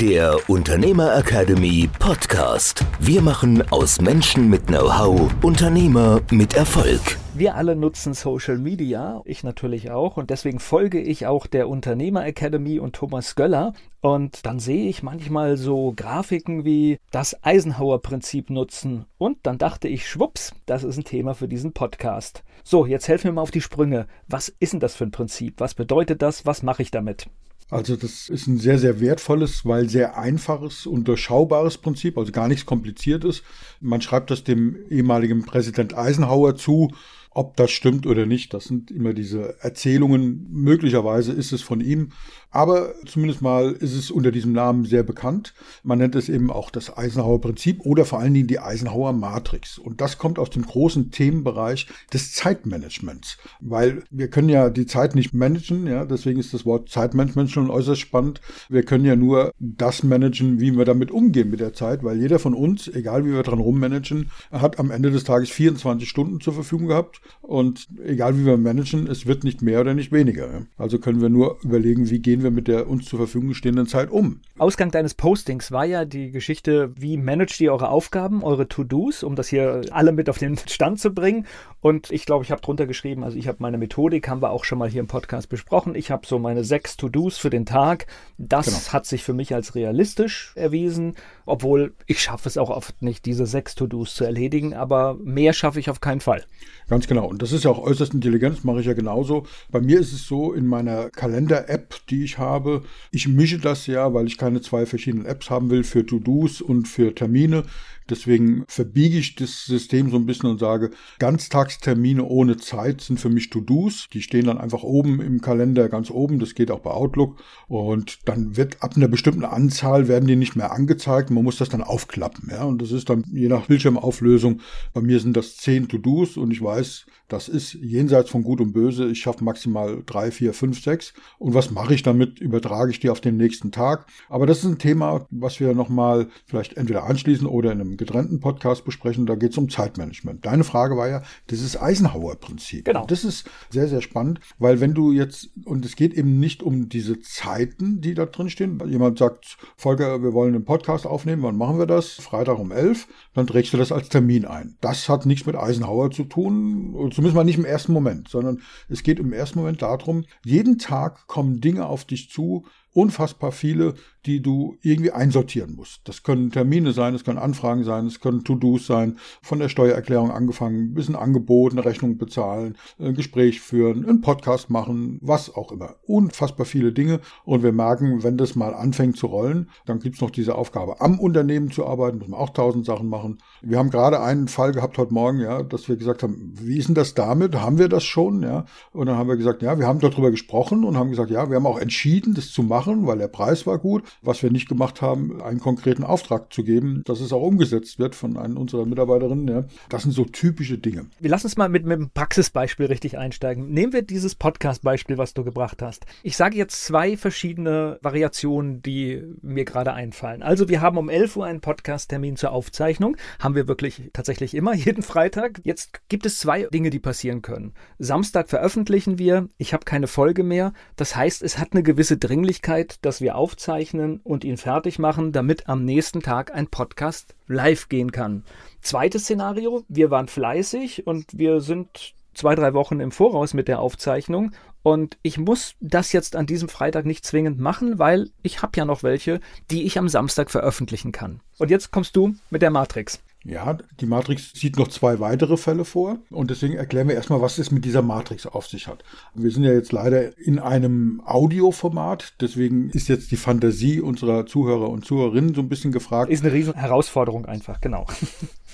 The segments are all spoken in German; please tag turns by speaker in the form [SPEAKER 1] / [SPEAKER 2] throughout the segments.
[SPEAKER 1] der Unternehmer Academy Podcast. Wir machen aus Menschen mit Know-how Unternehmer mit Erfolg.
[SPEAKER 2] Wir alle nutzen Social Media, ich natürlich auch, und deswegen folge ich auch der Unternehmer Academy und Thomas Göller. Und dann sehe ich manchmal so Grafiken wie das Eisenhower-Prinzip nutzen. Und dann dachte ich, schwupps, das ist ein Thema für diesen Podcast. So, jetzt helfen wir mal auf die Sprünge. Was ist denn das für ein Prinzip? Was bedeutet das? Was mache ich damit?
[SPEAKER 3] Also das ist ein sehr, sehr wertvolles, weil sehr einfaches und durchschaubares Prinzip, also gar nichts Kompliziertes. Man schreibt das dem ehemaligen Präsident Eisenhower zu ob das stimmt oder nicht, das sind immer diese Erzählungen. Möglicherweise ist es von ihm, aber zumindest mal ist es unter diesem Namen sehr bekannt. Man nennt es eben auch das Eisenhower Prinzip oder vor allen Dingen die Eisenhower Matrix. Und das kommt aus dem großen Themenbereich des Zeitmanagements, weil wir können ja die Zeit nicht managen, ja, deswegen ist das Wort Zeitmanagement schon äußerst spannend. Wir können ja nur das managen, wie wir damit umgehen mit der Zeit, weil jeder von uns, egal wie wir dran rummanagen, hat am Ende des Tages 24 Stunden zur Verfügung gehabt und egal wie wir managen, es wird nicht mehr oder nicht weniger. Also können wir nur überlegen, wie gehen wir mit der uns zur Verfügung stehenden Zeit um.
[SPEAKER 2] Ausgang deines Postings war ja die Geschichte, wie managt ihr eure Aufgaben, eure To-Dos, um das hier alle mit auf den Stand zu bringen. Und ich glaube, ich habe drunter geschrieben, also ich habe meine Methodik, haben wir auch schon mal hier im Podcast besprochen. Ich habe so meine sechs To-Dos für den Tag. Das genau. hat sich für mich als realistisch erwiesen, obwohl ich schaffe es auch oft nicht, diese sechs To-Dos zu erledigen, aber mehr schaffe ich auf keinen Fall.
[SPEAKER 3] Ganz genau. Und das ist ja auch äußerst intelligent, mache ich ja genauso. Bei mir ist es so, in meiner Kalender-App, die ich habe, ich mische das ja, weil ich keine zwei verschiedenen Apps haben will für To-Dos und für Termine. Deswegen verbiege ich das System so ein bisschen und sage, Ganztagstermine ohne Zeit sind für mich To-Dos. Die stehen dann einfach oben im Kalender, ganz oben. Das geht auch bei Outlook. Und dann wird ab einer bestimmten Anzahl werden die nicht mehr angezeigt. Man muss das dann aufklappen. Ja? Und das ist dann je nach Bildschirmauflösung. Bei mir sind das zehn To-Dos und ich weiß, das ist jenseits von Gut und Böse. Ich schaffe maximal drei, vier, fünf, sechs. Und was mache ich damit? Übertrage ich die auf den nächsten Tag? Aber das ist ein Thema, was wir nochmal vielleicht entweder anschließen oder in einem getrennten Podcast besprechen. Da geht es um Zeitmanagement. Deine Frage war ja dieses Eisenhower-Prinzip.
[SPEAKER 2] Genau.
[SPEAKER 3] Das ist sehr, sehr spannend, weil wenn du jetzt, und es geht eben nicht um diese Zeiten, die da drin stehen. Jemand sagt, Volker, wir wollen einen Podcast aufnehmen, wann machen wir das? Freitag um elf. Dann trägst du das als Termin ein. Das hat nichts mit Eisenhower zu tun, zumindest mal nicht im ersten Moment, sondern es geht im ersten Moment darum, jeden Tag kommen Dinge auf dich zu, unfassbar viele, die du irgendwie einsortieren musst. Das können Termine sein, es können Anfragen sein, es können To-Dos sein, von der Steuererklärung angefangen, ein Angebot, eine Rechnung bezahlen, ein Gespräch führen, einen Podcast machen, was auch immer. Unfassbar viele Dinge. Und wir merken, wenn das mal anfängt zu rollen, dann gibt's noch diese Aufgabe, am Unternehmen zu arbeiten, müssen wir auch tausend Sachen machen. Wir haben gerade einen Fall gehabt heute Morgen, ja, dass wir gesagt haben, wie ist denn das damit? Haben wir das schon? Ja. Und dann haben wir gesagt, ja, wir haben darüber gesprochen und haben gesagt, ja, wir haben auch entschieden, das zu machen, weil der Preis war gut. Was wir nicht gemacht haben, einen konkreten Auftrag zu geben, dass es auch umgesetzt wird von einem unserer Mitarbeiterinnen. Ja. Das sind so typische Dinge.
[SPEAKER 2] Wir lassen uns mal mit, mit einem Praxisbeispiel richtig einsteigen. Nehmen wir dieses Podcast-Beispiel, was du gebracht hast. Ich sage jetzt zwei verschiedene Variationen, die mir gerade einfallen. Also wir haben um 11 Uhr einen Podcast-Termin zur Aufzeichnung. Haben wir wirklich tatsächlich immer, jeden Freitag. Jetzt gibt es zwei Dinge, die passieren können. Samstag veröffentlichen wir. Ich habe keine Folge mehr. Das heißt, es hat eine gewisse Dringlichkeit, dass wir aufzeichnen und ihn fertig machen, damit am nächsten Tag ein Podcast live gehen kann. Zweites Szenario, wir waren fleißig und wir sind zwei, drei Wochen im Voraus mit der Aufzeichnung und ich muss das jetzt an diesem Freitag nicht zwingend machen, weil ich habe ja noch welche, die ich am Samstag veröffentlichen kann. Und jetzt kommst du mit der Matrix.
[SPEAKER 3] Ja, die Matrix sieht noch zwei weitere Fälle vor und deswegen erklären wir erstmal, was es mit dieser Matrix auf sich hat. Wir sind ja jetzt leider in einem Audioformat, deswegen ist jetzt die Fantasie unserer Zuhörer und Zuhörerinnen so ein bisschen gefragt.
[SPEAKER 2] Ist eine riesen Herausforderung einfach, genau.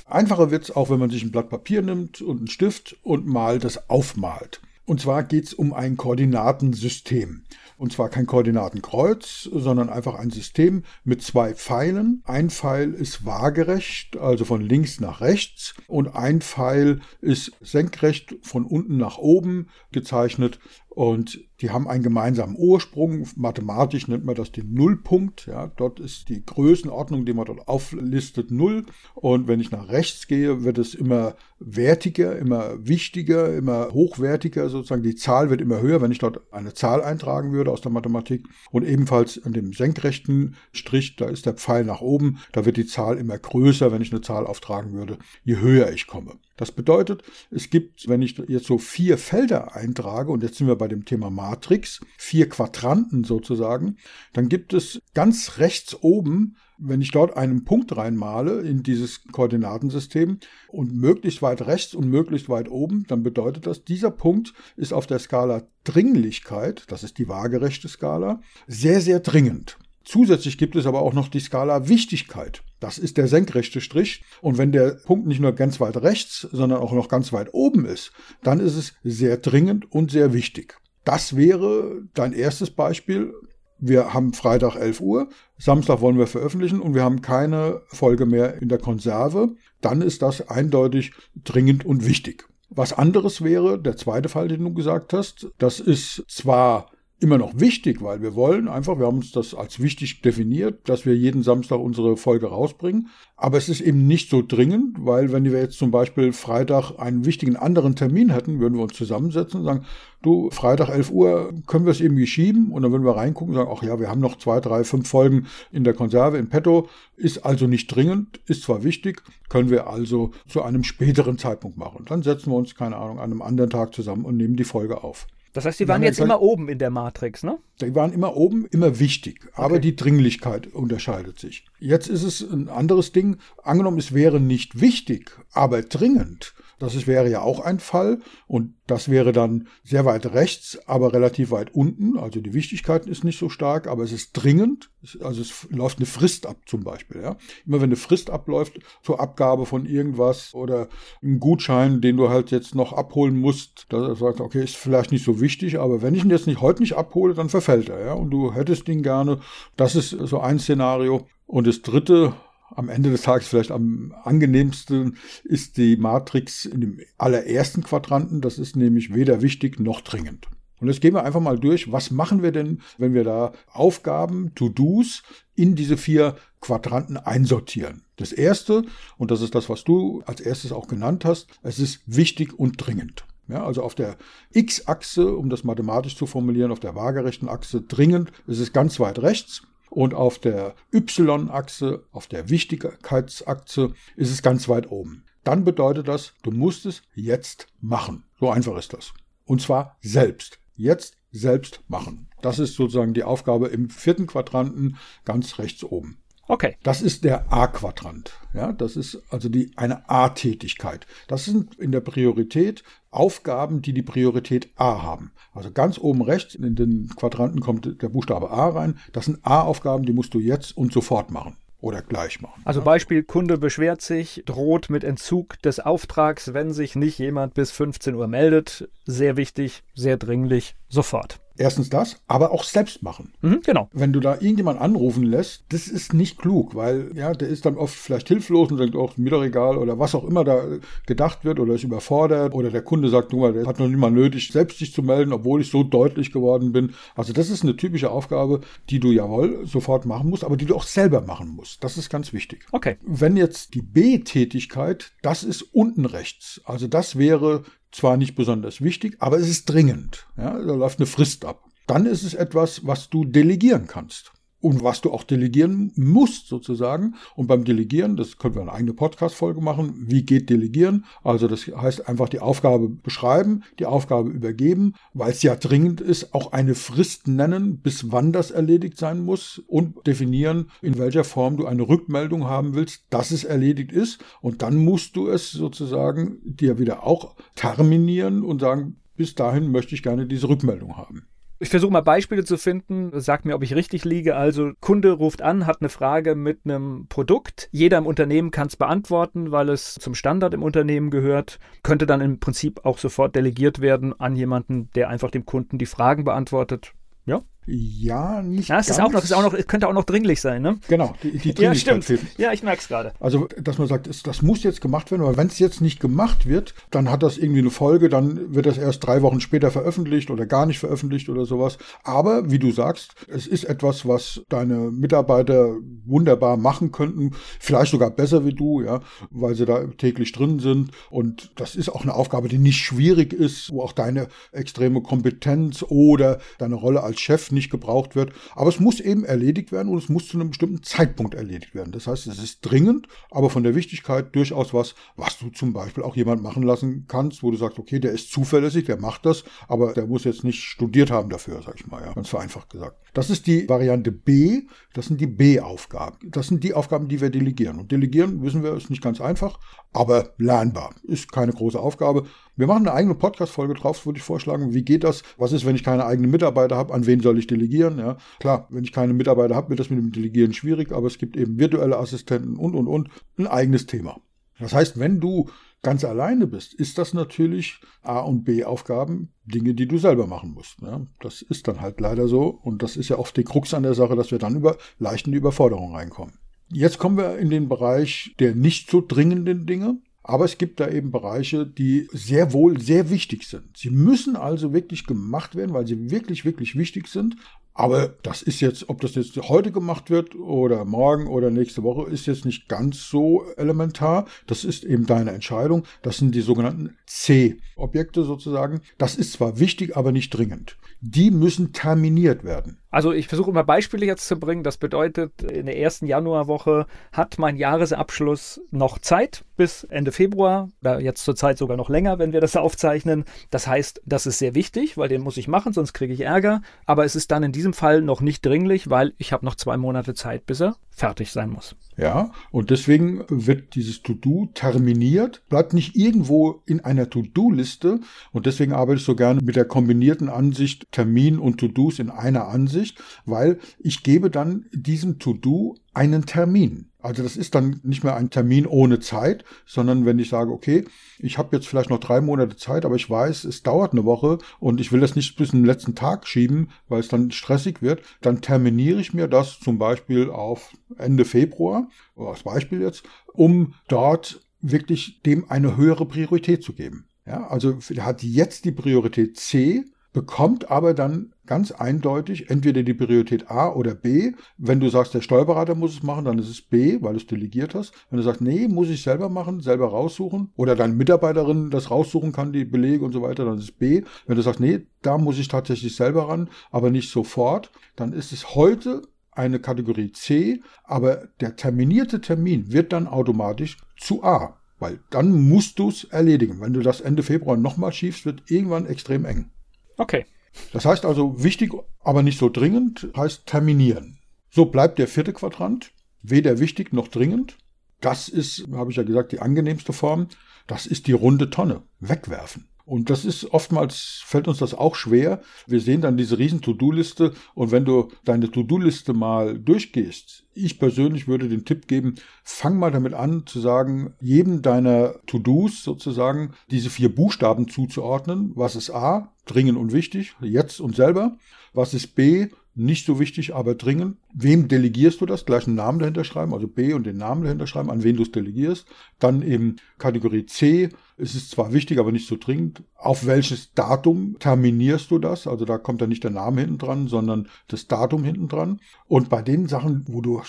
[SPEAKER 3] Einfacher wird es auch, wenn man sich ein Blatt Papier nimmt und einen Stift und mal das aufmalt. Und zwar geht es um ein Koordinatensystem. Und zwar kein Koordinatenkreuz, sondern einfach ein System mit zwei Pfeilen. Ein Pfeil ist waagerecht, also von links nach rechts. Und ein Pfeil ist senkrecht von unten nach oben gezeichnet. Und die haben einen gemeinsamen Ursprung. Mathematisch nennt man das den Nullpunkt. Ja, dort ist die Größenordnung, die man dort auflistet, Null. Und wenn ich nach rechts gehe, wird es immer wertiger, immer wichtiger, immer hochwertiger sozusagen. Die Zahl wird immer höher, wenn ich dort eine Zahl eintragen würde aus der Mathematik. Und ebenfalls an dem senkrechten Strich, da ist der Pfeil nach oben, da wird die Zahl immer größer, wenn ich eine Zahl auftragen würde, je höher ich komme. Das bedeutet, es gibt, wenn ich jetzt so vier Felder eintrage, und jetzt sind wir bei dem Thema Matrix, vier Quadranten sozusagen, dann gibt es ganz rechts oben, wenn ich dort einen Punkt reinmale in dieses Koordinatensystem und möglichst weit rechts und möglichst weit oben, dann bedeutet das, dieser Punkt ist auf der Skala Dringlichkeit, das ist die waagerechte Skala, sehr, sehr dringend. Zusätzlich gibt es aber auch noch die Skala Wichtigkeit. Das ist der senkrechte Strich. Und wenn der Punkt nicht nur ganz weit rechts, sondern auch noch ganz weit oben ist, dann ist es sehr dringend und sehr wichtig. Das wäre dein erstes Beispiel. Wir haben Freitag 11 Uhr, Samstag wollen wir veröffentlichen und wir haben keine Folge mehr in der Konserve. Dann ist das eindeutig dringend und wichtig. Was anderes wäre, der zweite Fall, den du gesagt hast, das ist zwar immer noch wichtig, weil wir wollen einfach, wir haben uns das als wichtig definiert, dass wir jeden Samstag unsere Folge rausbringen. Aber es ist eben nicht so dringend, weil wenn wir jetzt zum Beispiel Freitag einen wichtigen anderen Termin hätten, würden wir uns zusammensetzen und sagen, du, Freitag 11 Uhr können wir es irgendwie schieben und dann würden wir reingucken und sagen, ach ja, wir haben noch zwei, drei, fünf Folgen in der Konserve, in petto, ist also nicht dringend, ist zwar wichtig, können wir also zu einem späteren Zeitpunkt machen. Dann setzen wir uns, keine Ahnung, an einem anderen Tag zusammen und nehmen die Folge auf.
[SPEAKER 2] Das heißt, die waren jetzt immer oben in der Matrix, ne?
[SPEAKER 3] Die waren immer oben, immer wichtig, aber okay. die Dringlichkeit unterscheidet sich. Jetzt ist es ein anderes Ding. Angenommen, es wäre nicht wichtig, aber dringend, das wäre ja auch ein Fall und das wäre dann sehr weit rechts, aber relativ weit unten. Also die Wichtigkeit ist nicht so stark, aber es ist dringend. Also es läuft eine Frist ab zum Beispiel. Ja. Immer wenn eine Frist abläuft zur Abgabe von irgendwas oder ein Gutschein, den du halt jetzt noch abholen musst, da sagt okay, ist vielleicht nicht so wichtig, aber wenn ich ihn jetzt nicht heute nicht abhole, dann verfällt er. Ja. Und du hättest ihn gerne. Das ist so ein Szenario. Und das dritte, am Ende des Tages vielleicht am angenehmsten ist die Matrix in dem allerersten Quadranten. Das ist nämlich weder wichtig noch dringend. Und jetzt gehen wir einfach mal durch, was machen wir denn, wenn wir da Aufgaben, To-Dos in diese vier Quadranten einsortieren. Das erste, und das ist das, was du als erstes auch genannt hast, es ist wichtig und dringend. Ja, also auf der X-Achse, um das mathematisch zu formulieren, auf der waagerechten Achse dringend, es ist ganz weit rechts. Und auf der Y-Achse, auf der Wichtigkeitsachse, ist es ganz weit oben. Dann bedeutet das, du musst es jetzt machen. So einfach ist das. Und zwar selbst. Jetzt selbst machen. Das ist sozusagen die Aufgabe im vierten Quadranten ganz rechts oben.
[SPEAKER 2] Okay.
[SPEAKER 3] Das ist der A-Quadrant. Ja, das ist also die, eine A-Tätigkeit. Das sind in der Priorität Aufgaben, die die Priorität A haben. Also ganz oben rechts in den Quadranten kommt der Buchstabe A rein. Das sind A-Aufgaben, die musst du jetzt und sofort machen oder gleich machen.
[SPEAKER 2] Also Beispiel, Kunde beschwert sich, droht mit Entzug des Auftrags, wenn sich nicht jemand bis 15 Uhr meldet. Sehr wichtig, sehr dringlich, sofort.
[SPEAKER 3] Erstens das, aber auch selbst machen.
[SPEAKER 2] Mhm, genau.
[SPEAKER 3] Wenn du da irgendjemand anrufen lässt, das ist nicht klug, weil ja, der ist dann oft vielleicht hilflos und denkt, auch oh, mir doch egal oder was auch immer da gedacht wird oder ist überfordert oder der Kunde sagt, du mal, der hat noch nicht mal nötig, selbst sich zu melden, obwohl ich so deutlich geworden bin. Also das ist eine typische Aufgabe, die du jawohl sofort machen musst, aber die du auch selber machen musst. Das ist ganz wichtig.
[SPEAKER 2] Okay.
[SPEAKER 3] Wenn jetzt die B-Tätigkeit, das ist unten rechts. Also das wäre zwar nicht besonders wichtig, aber es ist dringend. Ja, da läuft eine Frist ab. Dann ist es etwas, was du delegieren kannst und was du auch delegieren musst sozusagen. Und beim Delegieren, das können wir eine eigene Podcast-Folge machen, wie geht Delegieren? Also das heißt einfach die Aufgabe beschreiben, die Aufgabe übergeben, weil es ja dringend ist, auch eine Frist nennen, bis wann das erledigt sein muss und definieren, in welcher Form du eine Rückmeldung haben willst, dass es erledigt ist. Und dann musst du es sozusagen dir wieder auch terminieren und sagen, bis dahin möchte ich gerne diese Rückmeldung haben.
[SPEAKER 2] Ich versuche mal Beispiele zu finden. Sag mir, ob ich richtig liege. Also, Kunde ruft an, hat eine Frage mit einem Produkt. Jeder im Unternehmen kann es beantworten, weil es zum Standard im Unternehmen gehört. Könnte dann im Prinzip auch sofort delegiert werden an jemanden, der einfach dem Kunden die Fragen beantwortet. Ja?
[SPEAKER 3] Ja, nicht
[SPEAKER 2] ja, es. Ist auch noch, ist auch noch, könnte auch noch dringlich sein, ne?
[SPEAKER 3] Genau, die, die
[SPEAKER 2] Ja, stimmt. Fehlt. Ja, ich merke es gerade.
[SPEAKER 3] Also, dass man sagt, das, das muss jetzt gemacht werden, aber wenn es jetzt nicht gemacht wird, dann hat das irgendwie eine Folge, dann wird das erst drei Wochen später veröffentlicht oder gar nicht veröffentlicht oder sowas. Aber, wie du sagst, es ist etwas, was deine Mitarbeiter wunderbar machen könnten, vielleicht sogar besser wie du, ja, weil sie da täglich drin sind. Und das ist auch eine Aufgabe, die nicht schwierig ist, wo auch deine extreme Kompetenz oder deine Rolle als Chef nicht gebraucht wird. Aber es muss eben erledigt werden und es muss zu einem bestimmten Zeitpunkt erledigt werden. Das heißt, es ist dringend, aber von der Wichtigkeit durchaus was, was du zum Beispiel auch jemand machen lassen kannst, wo du sagst, okay, der ist zuverlässig, der macht das, aber der muss jetzt nicht studiert haben dafür, sag ich mal, ja, ganz vereinfacht gesagt. Das ist die Variante B, das sind die B-Aufgaben. Das sind die Aufgaben, die wir delegieren. Und delegieren, wissen wir, ist nicht ganz einfach, aber lernbar. Ist keine große Aufgabe. Wir machen eine eigene Podcast-Folge drauf, würde ich vorschlagen. Wie geht das? Was ist, wenn ich keine eigenen Mitarbeiter habe? An wen soll ich delegieren? Ja, klar, wenn ich keine Mitarbeiter habe, wird das mit dem Delegieren schwierig, aber es gibt eben virtuelle Assistenten und, und, und. Ein eigenes Thema. Das heißt, wenn du ganz alleine bist, ist das natürlich A- und B-Aufgaben, Dinge, die du selber machen musst. Ja, das ist dann halt leider so. Und das ist ja oft die Krux an der Sache, dass wir dann über leicht in die Überforderung reinkommen. Jetzt kommen wir in den Bereich der nicht so dringenden Dinge. Aber es gibt da eben Bereiche, die sehr wohl sehr wichtig sind. Sie müssen also wirklich gemacht werden, weil sie wirklich, wirklich wichtig sind. Aber das ist jetzt, ob das jetzt heute gemacht wird oder morgen oder nächste Woche, ist jetzt nicht ganz so elementar. Das ist eben deine Entscheidung. Das sind die sogenannten C-Objekte sozusagen. Das ist zwar wichtig, aber nicht dringend. Die müssen terminiert werden.
[SPEAKER 2] Also ich versuche immer Beispiele jetzt zu bringen. Das bedeutet, in der ersten Januarwoche hat mein Jahresabschluss noch Zeit bis Ende Februar oder jetzt zurzeit sogar noch länger, wenn wir das aufzeichnen. Das heißt, das ist sehr wichtig, weil den muss ich machen, sonst kriege ich Ärger. Aber es ist dann in diesem Fall noch nicht dringlich, weil ich habe noch zwei Monate Zeit, bis er fertig sein muss.
[SPEAKER 3] Ja, und deswegen wird dieses To-Do terminiert, bleibt nicht irgendwo in einer To-Do-Liste und deswegen arbeite ich so gerne mit der kombinierten Ansicht Termin und To-Dos in einer Ansicht, weil ich gebe dann diesem To-Do einen Termin. Also das ist dann nicht mehr ein Termin ohne Zeit, sondern wenn ich sage, okay, ich habe jetzt vielleicht noch drei Monate Zeit, aber ich weiß, es dauert eine Woche und ich will das nicht bis zum letzten Tag schieben, weil es dann stressig wird, dann terminiere ich mir das zum Beispiel auf Ende Februar, als Beispiel jetzt, um dort wirklich dem eine höhere Priorität zu geben. Ja, also hat jetzt die Priorität C, bekommt aber dann ganz eindeutig entweder die Priorität A oder B. Wenn du sagst, der Steuerberater muss es machen, dann ist es B, weil du es delegiert hast. Wenn du sagst, nee, muss ich selber machen, selber raussuchen oder deine Mitarbeiterin das raussuchen kann, die Belege und so weiter, dann ist es B. Wenn du sagst, nee, da muss ich tatsächlich selber ran, aber nicht sofort, dann ist es heute eine Kategorie C, aber der terminierte Termin wird dann automatisch zu A, weil dann musst du es erledigen. Wenn du das Ende Februar nochmal schiebst, wird irgendwann extrem eng.
[SPEAKER 2] Okay.
[SPEAKER 3] Das heißt also wichtig, aber nicht so dringend, heißt terminieren. So bleibt der vierte Quadrant weder wichtig noch dringend. Das ist, habe ich ja gesagt, die angenehmste Form. Das ist die runde Tonne. Wegwerfen. Und das ist oftmals, fällt uns das auch schwer. Wir sehen dann diese riesen To-Do-Liste und wenn du deine To-Do-Liste mal durchgehst, ich persönlich würde den Tipp geben, fang mal damit an zu sagen, jedem deiner To-Dos sozusagen diese vier Buchstaben zuzuordnen. Was ist A? Dringend und wichtig, jetzt und selber. Was ist B? Nicht so wichtig, aber dringend. Wem delegierst du das? Gleich einen Namen dahinter schreiben, also B und den Namen dahinter schreiben, an wen du es delegierst. Dann eben Kategorie C. Es ist zwar wichtig, aber nicht so dringend. Auf welches Datum terminierst du das? Also da kommt dann nicht der Name hinten dran, sondern das Datum hinten dran. Und bei den Sachen, wo du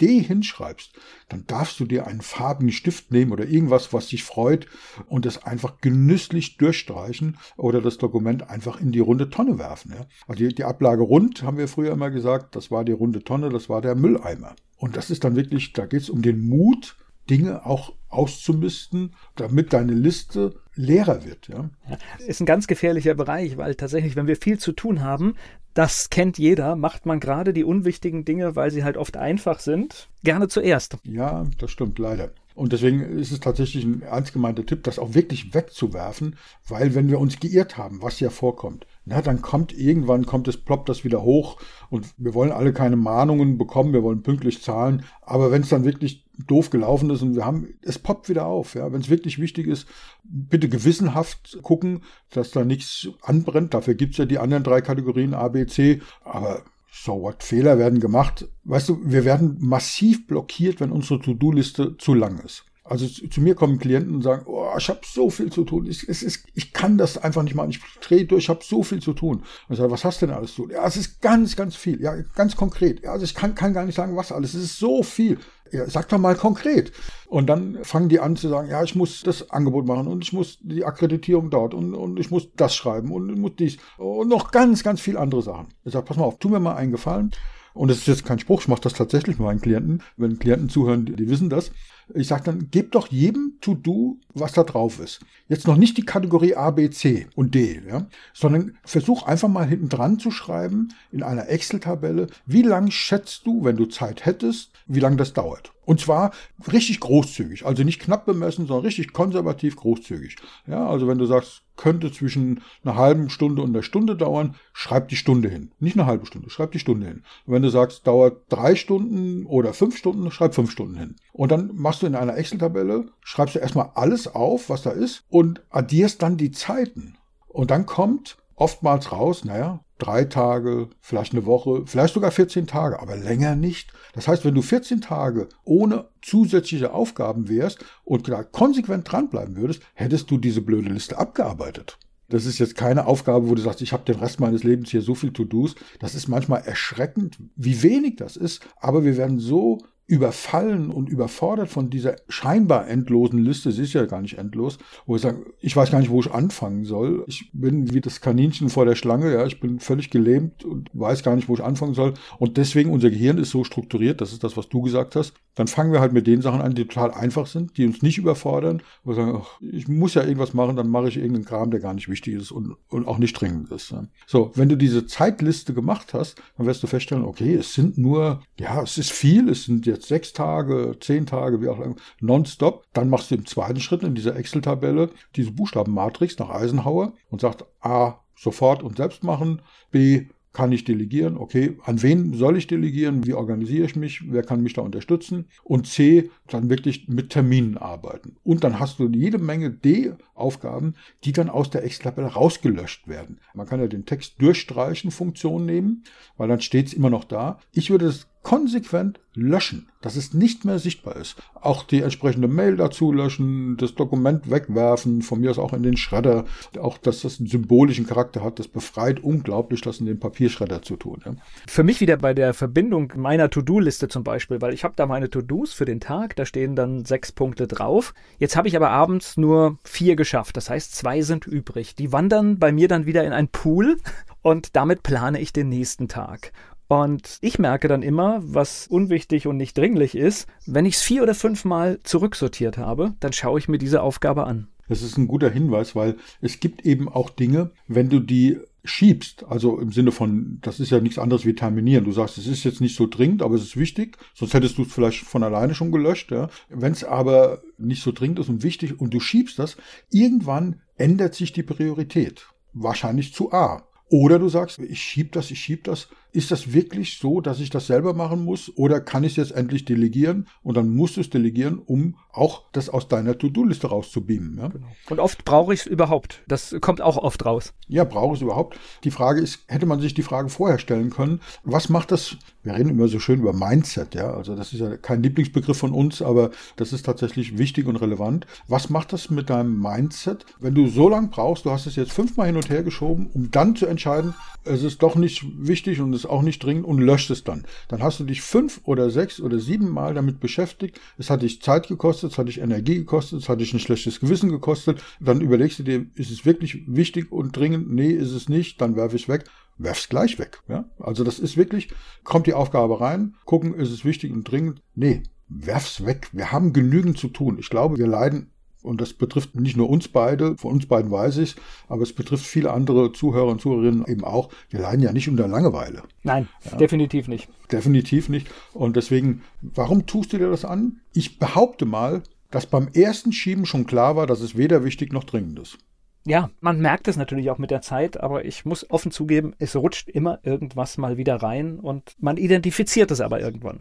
[SPEAKER 3] D hinschreibst, dann darfst du dir einen farbigen Stift nehmen oder irgendwas, was dich freut und das einfach genüsslich durchstreichen oder das Dokument einfach in die runde Tonne werfen. Ja? Also die, die Ablage rund, haben wir früher immer gesagt, das war die runde Tonne, das war der Mülleimer. Und das ist dann wirklich, da geht es um den Mut, Dinge auch auszumisten, damit deine Liste leerer wird. Ja?
[SPEAKER 2] Ist ein ganz gefährlicher Bereich, weil tatsächlich, wenn wir viel zu tun haben, das kennt jeder, macht man gerade die unwichtigen Dinge, weil sie halt oft einfach sind, gerne zuerst.
[SPEAKER 3] Ja, das stimmt leider. Und deswegen ist es tatsächlich ein ernst gemeinter Tipp, das auch wirklich wegzuwerfen, weil wenn wir uns geirrt haben, was ja vorkommt, na, dann kommt irgendwann, kommt es, ploppt das wieder hoch und wir wollen alle keine Mahnungen bekommen, wir wollen pünktlich zahlen. Aber wenn es dann wirklich doof gelaufen ist und wir haben, es poppt wieder auf, ja. Wenn es wirklich wichtig ist, bitte gewissenhaft gucken, dass da nichts anbrennt. Dafür gibt's ja die anderen drei Kategorien A, B, C. Aber so what, Fehler werden gemacht. Weißt du, wir werden massiv blockiert, wenn unsere To-Do-Liste zu lang ist. Also zu, mir kommen Klienten und sagen, oh, ich habe so viel zu tun. Ich, es ist, ich kann das einfach nicht machen. Ich drehe durch, ich habe so viel zu tun. Und ich sage, was hast du denn alles zu tun? Ja, es ist ganz, ganz viel. Ja, ganz konkret. Ja, also ich kann, kann gar nicht sagen, was alles. Es ist so viel. Ja, sag doch mal konkret. Und dann fangen die an zu sagen, ja, ich muss das Angebot machen und ich muss die Akkreditierung dort und, und ich muss das schreiben und ich muss dies und noch ganz, ganz viel andere Sachen. Ich sage, pass mal auf, tu mir mal einen Gefallen. Und das ist jetzt kein Spruch, ich mache das tatsächlich mit meinen Klienten. Wenn Klienten zuhören, die, die wissen das. Ich sage dann, gebt doch jedem To-Do, was da drauf ist. Jetzt noch nicht die Kategorie A, B, C und D, ja, sondern versuch einfach mal hinten dran zu schreiben in einer Excel-Tabelle, wie lange schätzt du, wenn du Zeit hättest, wie lange das dauert. Und zwar richtig großzügig, also nicht knapp bemessen, sondern richtig konservativ großzügig. Ja, also wenn du sagst, könnte zwischen einer halben Stunde und einer Stunde dauern, schreib die Stunde hin. Nicht eine halbe Stunde, schreib die Stunde hin. Und wenn du sagst, dauert drei Stunden oder fünf Stunden, schreib fünf Stunden hin. Und dann machst du in einer Excel-Tabelle, schreibst du erstmal alles auf, was da ist und addierst dann die Zeiten. Und dann kommt oftmals raus, naja, drei Tage, vielleicht eine Woche, vielleicht sogar 14 Tage, aber länger nicht. Das heißt, wenn du 14 Tage ohne zusätzliche Aufgaben wärst und konsequent dranbleiben würdest, hättest du diese blöde Liste abgearbeitet. Das ist jetzt keine Aufgabe, wo du sagst, ich habe den Rest meines Lebens hier so viel To-Dos. Das ist manchmal erschreckend, wie wenig das ist, aber wir werden so überfallen und überfordert von dieser scheinbar endlosen Liste, sie ist ja gar nicht endlos, wo ich sage, ich weiß gar nicht, wo ich anfangen soll. Ich bin wie das Kaninchen vor der Schlange, ja, ich bin völlig gelähmt und weiß gar nicht, wo ich anfangen soll. Und deswegen, unser Gehirn ist so strukturiert, das ist das, was du gesagt hast. Dann fangen wir halt mit den Sachen an, die total einfach sind, die uns nicht überfordern. Wo wir sagen, ach, ich muss ja irgendwas machen, dann mache ich irgendeinen Kram, der gar nicht wichtig ist und, und auch nicht dringend ist. So, wenn du diese Zeitliste gemacht hast, dann wirst du feststellen, okay, es sind nur, ja, es ist viel, es sind jetzt jetzt sechs Tage, zehn Tage, wie auch immer, nonstop. Dann machst du im zweiten Schritt in dieser Excel-Tabelle diese Buchstabenmatrix nach Eisenhower und sagst A, sofort und selbst machen, B, kann ich delegieren? Okay, an wen soll ich delegieren? Wie organisiere ich mich? Wer kann mich da unterstützen? Und C, dann wirklich mit Terminen arbeiten. Und dann hast du jede Menge D-Aufgaben, die dann aus der Excel-Tabelle rausgelöscht werden. Man kann ja den Text durchstreichen Funktion nehmen, weil dann steht es immer noch da. Ich würde es konsequent löschen, dass es nicht mehr sichtbar ist. Auch die entsprechende Mail dazu löschen, das Dokument wegwerfen, von mir aus auch in den Schredder. Auch, dass das einen symbolischen Charakter hat, das befreit unglaublich, das in den Papierschredder zu tun. Ja.
[SPEAKER 2] Für mich wieder bei der Verbindung meiner To-Do-Liste zum Beispiel, weil ich habe da meine To-Dos für den Tag, da stehen dann sechs Punkte drauf. Jetzt habe ich aber abends nur vier geschafft, das heißt zwei sind übrig. Die wandern bei mir dann wieder in ein Pool und damit plane ich den nächsten Tag. Und ich merke dann immer, was unwichtig und nicht dringlich ist, wenn ich es vier oder fünf Mal zurücksortiert habe, dann schaue ich mir diese Aufgabe an.
[SPEAKER 3] Das ist ein guter Hinweis, weil es gibt eben auch Dinge, wenn du die schiebst, also im Sinne von, das ist ja nichts anderes wie terminieren. Du sagst, es ist jetzt nicht so dringend, aber es ist wichtig, sonst hättest du es vielleicht von alleine schon gelöscht. Ja. Wenn es aber nicht so dringend ist und wichtig und du schiebst das, irgendwann ändert sich die Priorität. Wahrscheinlich zu A. Oder du sagst, ich schieb das, ich schieb das ist das wirklich so, dass ich das selber machen muss oder kann ich es jetzt endlich delegieren und dann musst du es delegieren, um auch das aus deiner To-Do-Liste rauszubeamen. Ja? Genau.
[SPEAKER 2] Und oft brauche ich es überhaupt. Das kommt auch oft raus.
[SPEAKER 3] Ja, brauche ich es überhaupt. Die Frage ist, hätte man sich die Frage vorher stellen können, was macht das, wir reden immer so schön über Mindset, ja, also das ist ja kein Lieblingsbegriff von uns, aber das ist tatsächlich wichtig und relevant. Was macht das mit deinem Mindset, wenn du so lange brauchst, du hast es jetzt fünfmal hin und her geschoben, um dann zu entscheiden, es ist doch nicht wichtig und es ist auch nicht dringend und löscht es dann. Dann hast du dich fünf oder sechs oder sieben Mal damit beschäftigt. Es hat dich Zeit gekostet, es hat dich Energie gekostet, es hat dich ein schlechtes Gewissen gekostet. Dann überlegst du dir, ist es wirklich wichtig und dringend? Nee, ist es nicht. Dann werfe ich es weg. Werf's gleich weg. Ja? Also das ist wirklich, kommt die Aufgabe rein, gucken, ist es wichtig und dringend? Nee, werf's weg. Wir haben genügend zu tun. Ich glaube, wir leiden und das betrifft nicht nur uns beide, von uns beiden weiß ich, aber es betrifft viele andere Zuhörer und Zuhörerinnen eben auch. Wir leiden ja nicht unter Langeweile.
[SPEAKER 2] Nein, ja? definitiv nicht.
[SPEAKER 3] Definitiv nicht. Und deswegen, warum tust du dir das an? Ich behaupte mal, dass beim ersten Schieben schon klar war, dass es weder wichtig noch dringend ist.
[SPEAKER 2] Ja, man merkt es natürlich auch mit der Zeit, aber ich muss offen zugeben, es rutscht immer irgendwas mal wieder rein und man identifiziert es aber irgendwann.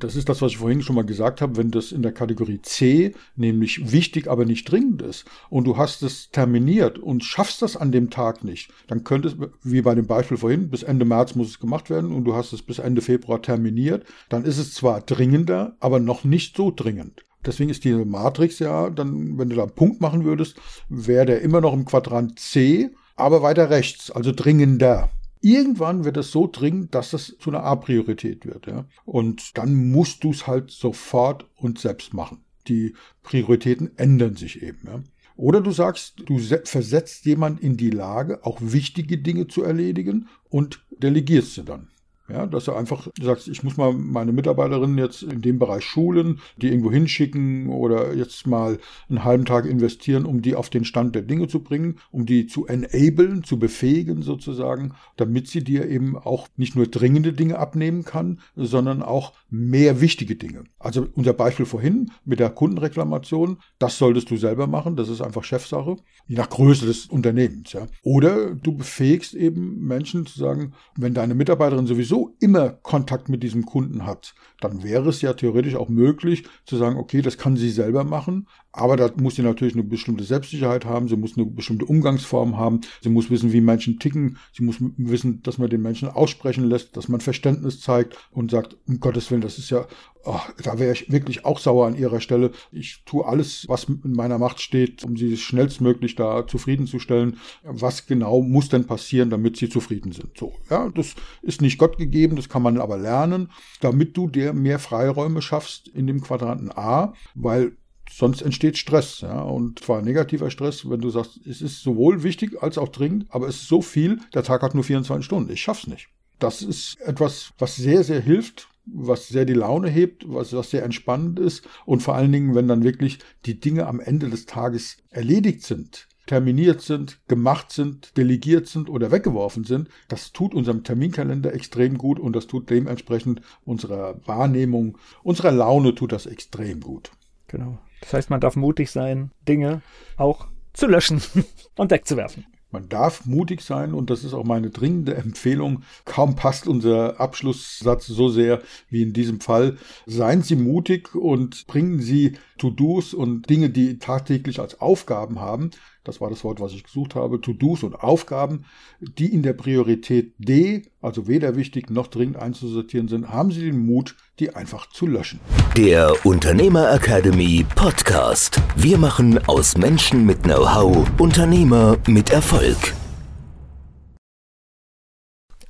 [SPEAKER 3] Das ist das, was ich vorhin schon mal gesagt habe, wenn das in der Kategorie C, nämlich wichtig, aber nicht dringend ist, und du hast es terminiert und schaffst das an dem Tag nicht, dann könnte es, wie bei dem Beispiel vorhin, bis Ende März muss es gemacht werden und du hast es bis Ende Februar terminiert, dann ist es zwar dringender, aber noch nicht so dringend. Deswegen ist diese Matrix ja, dann, wenn du da einen Punkt machen würdest, wäre der immer noch im Quadrant C, aber weiter rechts, also dringender. Irgendwann wird es so dringend, dass es zu einer A-Priorität wird. Ja? Und dann musst du es halt sofort und selbst machen. Die Prioritäten ändern sich eben. Ja? Oder du sagst, du versetzt jemand in die Lage, auch wichtige Dinge zu erledigen und delegierst sie dann. Ja, dass du einfach sagst, ich muss mal meine Mitarbeiterinnen jetzt in dem Bereich schulen, die irgendwo hinschicken oder jetzt mal einen halben Tag investieren, um die auf den Stand der Dinge zu bringen, um die zu enablen, zu befähigen sozusagen, damit sie dir eben auch nicht nur dringende Dinge abnehmen kann, sondern auch mehr wichtige Dinge. Also unser Beispiel vorhin mit der Kundenreklamation, das solltest du selber machen, das ist einfach Chefsache, je nach Größe des Unternehmens. Ja. Oder du befähigst eben Menschen zu sagen, wenn deine Mitarbeiterin sowieso immer Kontakt mit diesem Kunden hat, dann wäre es ja theoretisch auch möglich zu sagen, okay, das kann sie selber machen, aber da muss sie natürlich eine bestimmte Selbstsicherheit haben, sie muss eine bestimmte Umgangsform haben, sie muss wissen, wie Menschen ticken, sie muss wissen, dass man den Menschen aussprechen lässt, dass man Verständnis zeigt und sagt, um Gottes Willen, das ist ja, oh, da wäre ich wirklich auch sauer an ihrer Stelle. Ich tue alles, was in meiner Macht steht, um sie schnellstmöglich da zufriedenzustellen. Was genau muss denn passieren, damit sie zufrieden sind? So, ja, das ist nicht Gott gegeben, das kann man aber lernen, damit du dir mehr Freiräume schaffst in dem Quadranten A, weil sonst entsteht Stress, ja, und zwar negativer Stress, wenn du sagst, es ist sowohl wichtig als auch dringend, aber es ist so viel, der Tag hat nur 24 Stunden, ich schaff's nicht. Das ist etwas, was sehr, sehr hilft, was sehr die Laune hebt, was, was sehr entspannend ist und vor allen Dingen, wenn dann wirklich die Dinge am Ende des Tages erledigt sind, terminiert sind, gemacht sind, delegiert sind oder weggeworfen sind, das tut unserem Terminkalender extrem gut und das tut dementsprechend unserer Wahrnehmung, unserer Laune tut das extrem gut.
[SPEAKER 2] Genau. Das heißt, man darf mutig sein, Dinge auch zu löschen und wegzuwerfen.
[SPEAKER 3] Man darf mutig sein und das ist auch meine dringende Empfehlung. Kaum passt unser Abschlusssatz so sehr wie in diesem Fall. Seien Sie mutig und bringen Sie To-Dos und Dinge, die tagtäglich als Aufgaben haben. Das war das Wort, was ich gesucht habe. To-Dos und Aufgaben, die in der Priorität D, also weder wichtig noch dringend einzusortieren sind, haben Sie den Mut, die einfach zu löschen.
[SPEAKER 1] Der Unternehmer Academy Podcast. Wir machen aus Menschen mit Know-how Unternehmer mit Erfolg.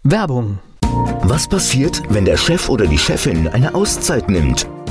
[SPEAKER 2] Werbung.
[SPEAKER 1] Was passiert, wenn der Chef oder die Chefin eine Auszeit nimmt?